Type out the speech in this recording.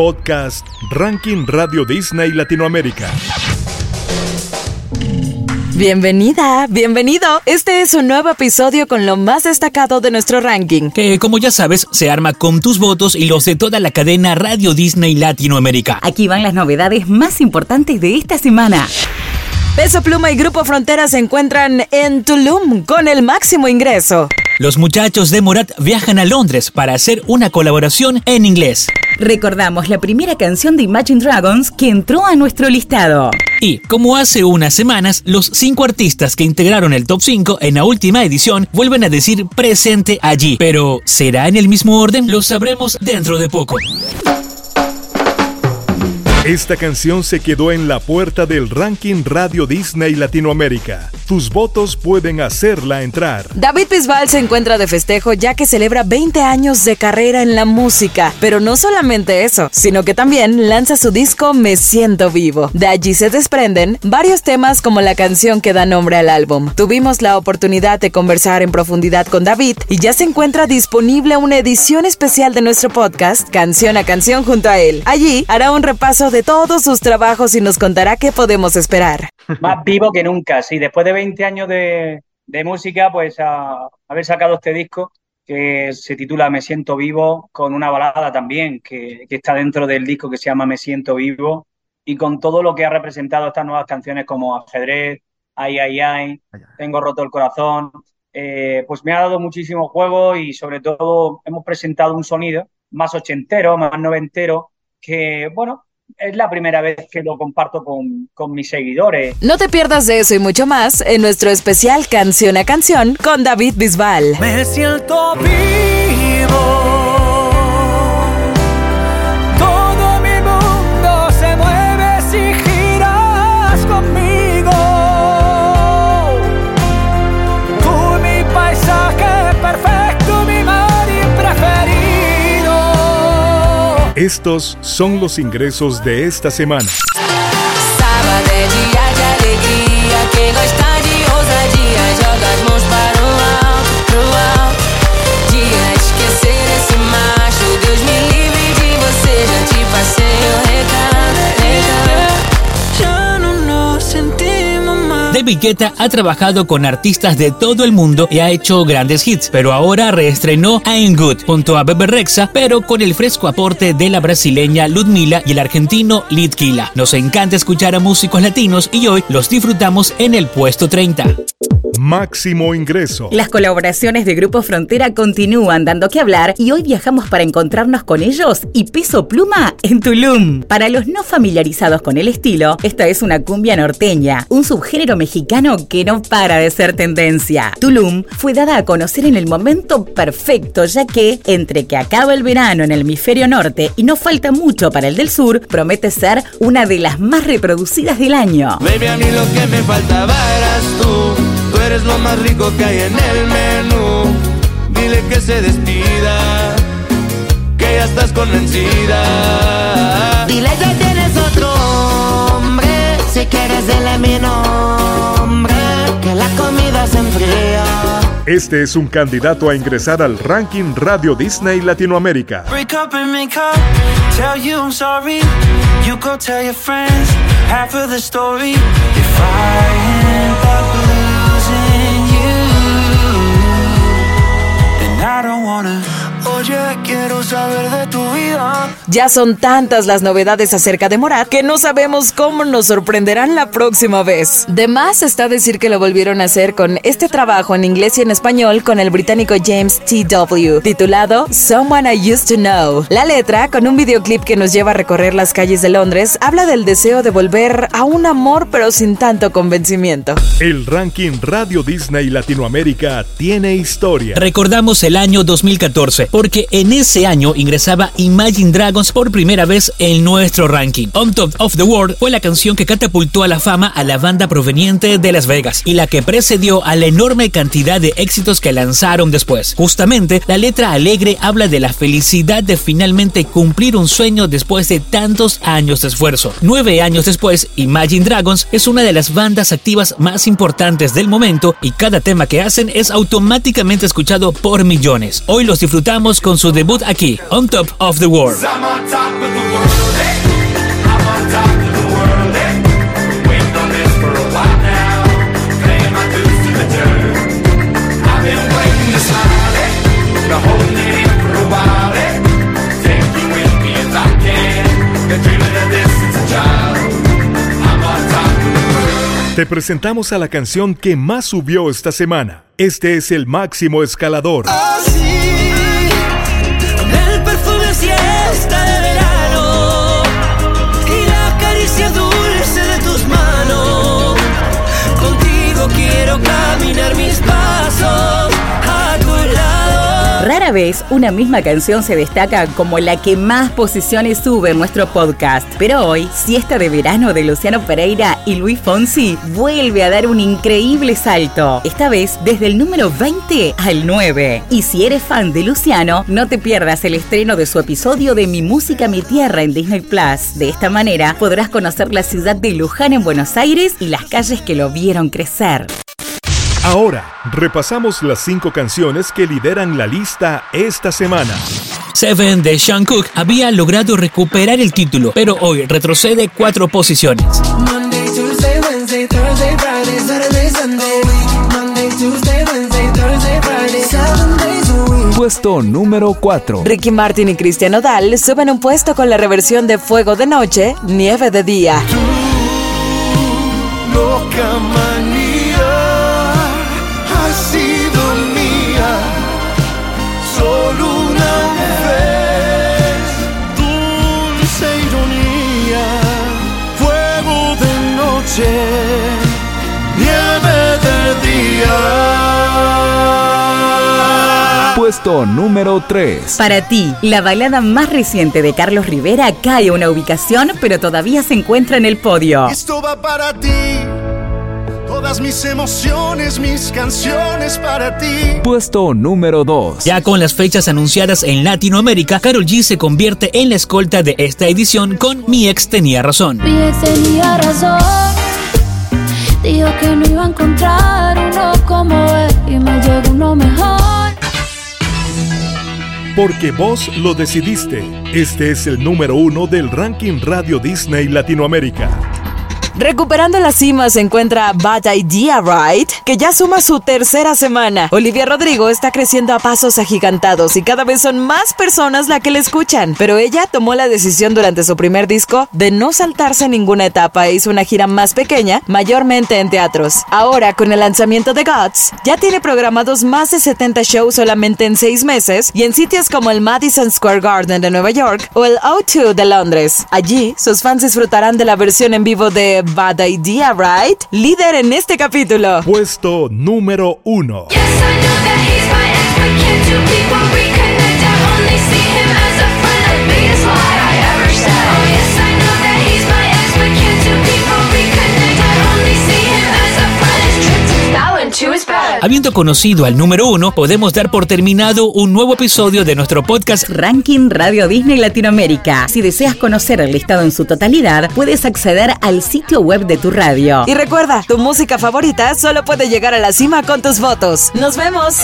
Podcast Ranking Radio Disney Latinoamérica. Bienvenida, bienvenido. Este es un nuevo episodio con lo más destacado de nuestro ranking. Que como ya sabes, se arma con tus votos y los de toda la cadena Radio Disney Latinoamérica. Aquí van las novedades más importantes de esta semana. Peso Pluma y Grupo Frontera se encuentran en Tulum con el máximo ingreso. Los muchachos de Morat viajan a Londres para hacer una colaboración en inglés. Recordamos la primera canción de Imagine Dragons que entró a nuestro listado. Y como hace unas semanas, los cinco artistas que integraron el top 5 en la última edición vuelven a decir presente allí. Pero, ¿será en el mismo orden? Lo sabremos dentro de poco. Esta canción se quedó en la puerta del ranking Radio Disney Latinoamérica. Tus votos pueden hacerla entrar. David Bisbal se encuentra de festejo ya que celebra 20 años de carrera en la música. Pero no solamente eso, sino que también lanza su disco Me Siento Vivo. De allí se desprenden varios temas como la canción que da nombre al álbum. Tuvimos la oportunidad de conversar en profundidad con David y ya se encuentra disponible una edición especial de nuestro podcast, canción a canción junto a él. Allí hará un repaso de todos sus trabajos y nos contará qué podemos esperar. Más vivo que nunca, sí. Después de 20 años de, música, pues a, haber sacado este disco que se titula Me siento vivo, con una balada también que, está dentro del disco que se llama Me siento vivo, y con todo lo que ha representado estas nuevas canciones como Ajedrez, Ay, ay, ay, Tengo roto el corazón, eh, pues me ha dado muchísimo juego y sobre todo hemos presentado un sonido más ochentero, más noventero, que bueno, es la primera vez que lo comparto con, con, mis seguidores. No te pierdas de eso y mucho más en nuestro especial Canción a Canción con David Bisbal. Me siento vivo. Estos son los ingresos de esta semana. David ha trabajado con artistas de todo el mundo y ha hecho grandes hits, pero ahora reestrenó I'm Good junto a Bebe Rexa, pero con el fresco aporte de la brasileña Ludmila y el argentino Litkila. Nos encanta escuchar a músicos latinos y hoy los disfrutamos en el puesto 30 máximo ingreso. Las colaboraciones de Grupo Frontera continúan dando que hablar y hoy viajamos para encontrarnos con ellos y Peso Pluma en Tulum. Para los no familiarizados con el estilo, esta es una cumbia norteña, un subgénero mexicano que no para de ser tendencia. Tulum fue dada a conocer en el momento perfecto, ya que entre que acaba el verano en el hemisferio norte y no falta mucho para el del sur, promete ser una de las más reproducidas del año. Baby, a mí lo que me faltaba eras tú eres lo más rico que hay en el menú. Dile que se despida, que ya estás convencida. Dile que tienes otro hombre, si quieres dile mi nombre, que la comida se enfría. Este es un candidato a ingresar al ranking Radio Disney Latinoamérica. Wanna Oye, quiero saber de tu vida. Ya son tantas las novedades acerca de Morat que no sabemos cómo nos sorprenderán la próxima vez. De más está decir que lo volvieron a hacer con este trabajo en inglés y en español con el británico James T.W., titulado Someone I Used to Know. La letra, con un videoclip que nos lleva a recorrer las calles de Londres, habla del deseo de volver a un amor pero sin tanto convencimiento. El ranking Radio Disney Latinoamérica tiene historia. Recordamos el año 2014 porque en ese año ingresaba Imagine Dragons por primera vez en nuestro ranking. On Top of the World fue la canción que catapultó a la fama a la banda proveniente de Las Vegas y la que precedió a la enorme cantidad de éxitos que lanzaron después. Justamente, la letra alegre habla de la felicidad de finalmente cumplir un sueño después de tantos años de esfuerzo. Nueve años después, Imagine Dragons es una de las bandas activas más importantes del momento y cada tema que hacen es automáticamente escuchado por millones. Hoy los disfrutamos con su debut aquí, On Top of the World. Te presentamos a la canción que más subió esta semana. Este es el máximo escalador. Así siesta de verano y la caricia dulce de tus manos. Contigo quiero caminar mis pasos. Rara vez una misma canción se destaca como la que más posiciones sube en nuestro podcast, pero hoy, Siesta de Verano de Luciano Pereira y Luis Fonsi vuelve a dar un increíble salto, esta vez desde el número 20 al 9. Y si eres fan de Luciano, no te pierdas el estreno de su episodio de Mi Música, Mi Tierra en Disney Plus. De esta manera podrás conocer la ciudad de Luján en Buenos Aires y las calles que lo vieron crecer. Ahora, repasamos las cinco canciones que lideran la lista esta semana. Seven de Sean Cook había logrado recuperar el título, pero hoy retrocede cuatro posiciones. Monday, Tuesday, Wednesday, Thursday, Friday, Saturday, Sunday. Monday, Tuesday, Wednesday, Thursday, Friday, seven days a week. Puesto número 4. Ricky Martin y Cristian Odal suben un puesto con la reversión de Fuego de Noche, Nieve de Día. loca noche nieve de día Puesto número 3. Para ti, la balada más reciente de Carlos Rivera cae una ubicación, pero todavía se encuentra en el podio. Esto va para ti todas mis emociones mis canciones para ti Puesto número 2. Ya con las fechas anunciadas en Latinoamérica, Carol G se convierte en la escolta de esta edición con Mi ex tenía razón. Mi ex tenía razón. Dijo que no iba a encontrar uno como él y me llegó uno mejor. Porque vos lo decidiste. Este es el número uno del ranking Radio Disney Latinoamérica. Recuperando la cima se encuentra Bad Idea Right, que ya suma su tercera semana. Olivia Rodrigo está creciendo a pasos agigantados y cada vez son más personas las que le escuchan. Pero ella tomó la decisión durante su primer disco de no saltarse ninguna etapa e hizo una gira más pequeña, mayormente en teatros. Ahora, con el lanzamiento de Gods, ya tiene programados más de 70 shows solamente en seis meses y en sitios como el Madison Square Garden de Nueva York o el O2 de Londres. Allí, sus fans disfrutarán de la versión en vivo de Bad Idea, Right? Líder en este capítulo. Puesto número uno. Yes, Habiendo conocido al número uno, podemos dar por terminado un nuevo episodio de nuestro podcast Ranking Radio Disney Latinoamérica. Si deseas conocer el listado en su totalidad, puedes acceder al sitio web de tu radio. Y recuerda, tu música favorita solo puede llegar a la cima con tus votos. ¡Nos vemos!